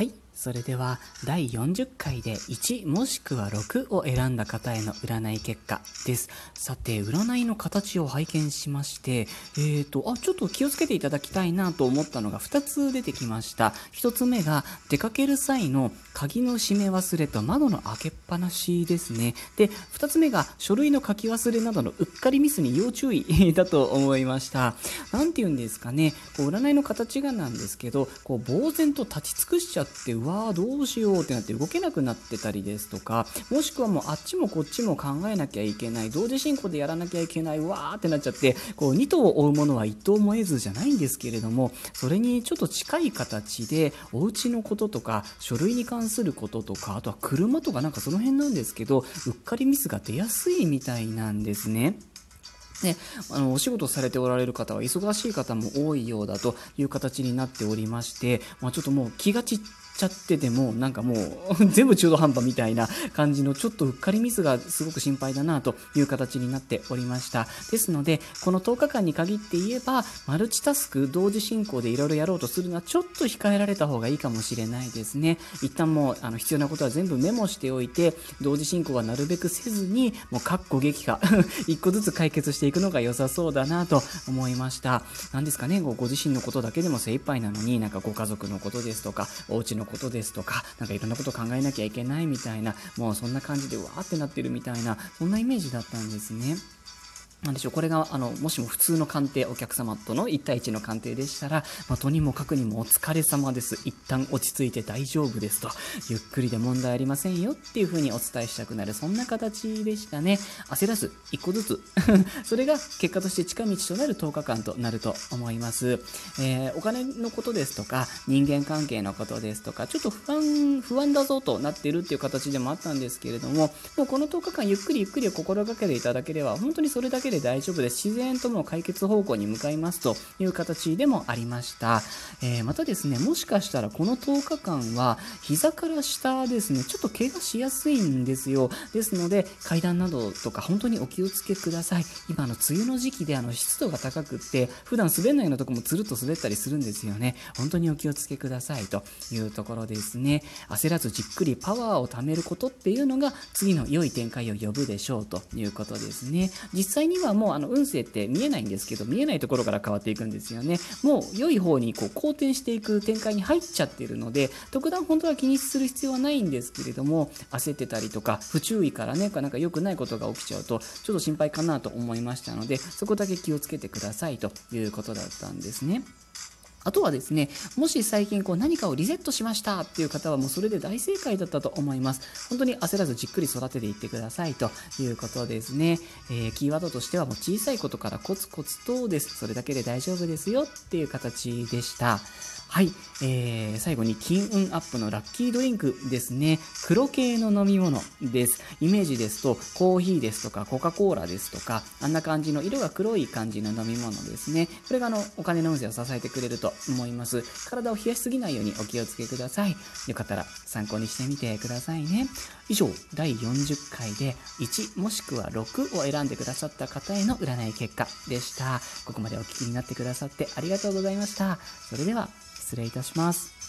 はい。それでは第40回で1もしくは6を選んだ方への占い結果です。さて占いの形を拝見しましてえーとあちょっと気をつけていただきたいなと思ったのが2つ出てきました。1つ目が出かける際の鍵の閉め忘れと窓の開けっぱなしですね。で2つ目が書類の書き忘れなどのうっかりミスに要注意だと思いました。何て言うんですかね。こう占いの形がなんですけどこう呆然と立ち尽くしちゃってうわーどうしようってなって動けなくなってたりですとかもしくはもうあっちもこっちも考えなきゃいけない同時進行でやらなきゃいけないわーってなっちゃってこう2頭を追うものは1頭も得ずじゃないんですけれどもそれにちょっと近い形でお家のこととか書類に関することとかあとは車とかなんかその辺なんですけどうっかりミスが出やすいみたいなんですね。ね、あのお仕事されておられる方は忙しい方も多いようだという形になっておりまして、まあ、ちょっともう気が散っちゃっててもなんかもう 全部中途半端みたいな感じのちょっとうっかりミスがすごく心配だなという形になっておりました。ですのでこの10日間に限って言えばマルチタスク同時進行でいろいろやろうとするのはちょっと控えられた方がいいかもしれないですね。一旦もうあの必要なことは全部メモしておいて同時進行はなるべくせずにもう括弧撃破一個ずつ解決していくのが良さそうだなと思いました何ですかね？ご自身のことだけでも精一杯なのになんかご家族のことですとかお家のことですとか、なんかいろんなこと考えなきゃいけないみたいな、もうそんな感じでわーってなってるみたいな、そんなイメージだったんですね。なんでしょう、これが、あの、もしも普通の鑑定、お客様との1対1の鑑定でしたら、まあ、とにもかくにもお疲れ様です。一旦落ち着いて大丈夫ですと。ゆっくりで問題ありませんよっていう風にお伝えしたくなる、そんな形でしたね。焦らず、1個ずつ。それが結果として近道となる10日間となると思います。えー、お金のことですとか、人間関係のことですとか、ちょっと不安、不安だぞとなっているっていう形でもあったんですけれども、もうこの10日間ゆっくりゆっくり心がけていただければ、本当にそれだけで大丈夫です。自然とも解決方向に向かいますという形でもありました。えー、またですね、もしかしたらこの10日間は膝から下ですね、ちょっと怪我しやすいんですよ。ですので、階段などとか本当にお気をつけください。今、の、梅雨の時期であの湿度が高くって、普段滑らないようなとこもつるっと滑ったりするんですよね。本当にお気をつけくださいというところですね。焦らずじっくりパワーを貯めることっていうのが次の良い展開を呼ぶでしょうということですね。実際にはもうあの運勢って見えないんですけど見えないところから変わっていくんですよねもう良い方にこう好転していく展開に入っちゃってるので特段本当は気にする必要はないんですけれども焦ってたりとか不注意からねなんか良くないことが起きちゃうとちょっと心配かなと思いましたのでそこだけ気をつけてくださいということだったんですね。あとはですね、もし最近こう何かをリセットしましたっていう方はもうそれで大正解だったと思います。本当に焦らずじっくり育てていってくださいということですね。えー、キーワードとしてはもう小さいことからコツコツとです。それだけで大丈夫ですよっていう形でした。はい、えー、最後に金運アップのラッキードリンクですね。黒系の飲み物です。イメージですと、コーヒーですとか、コカ・コーラですとか、あんな感じの色が黒い感じの飲み物ですね。これがあの、お金の運勢を支えてくれると思います。体を冷やしすぎないようにお気をつけください。よかったら参考にしてみてくださいね。以上、第40回で1もしくは6を選んでくださった方への占い結果でした。ここまでお聞きになってくださってありがとうございました。それでは、失礼いたします。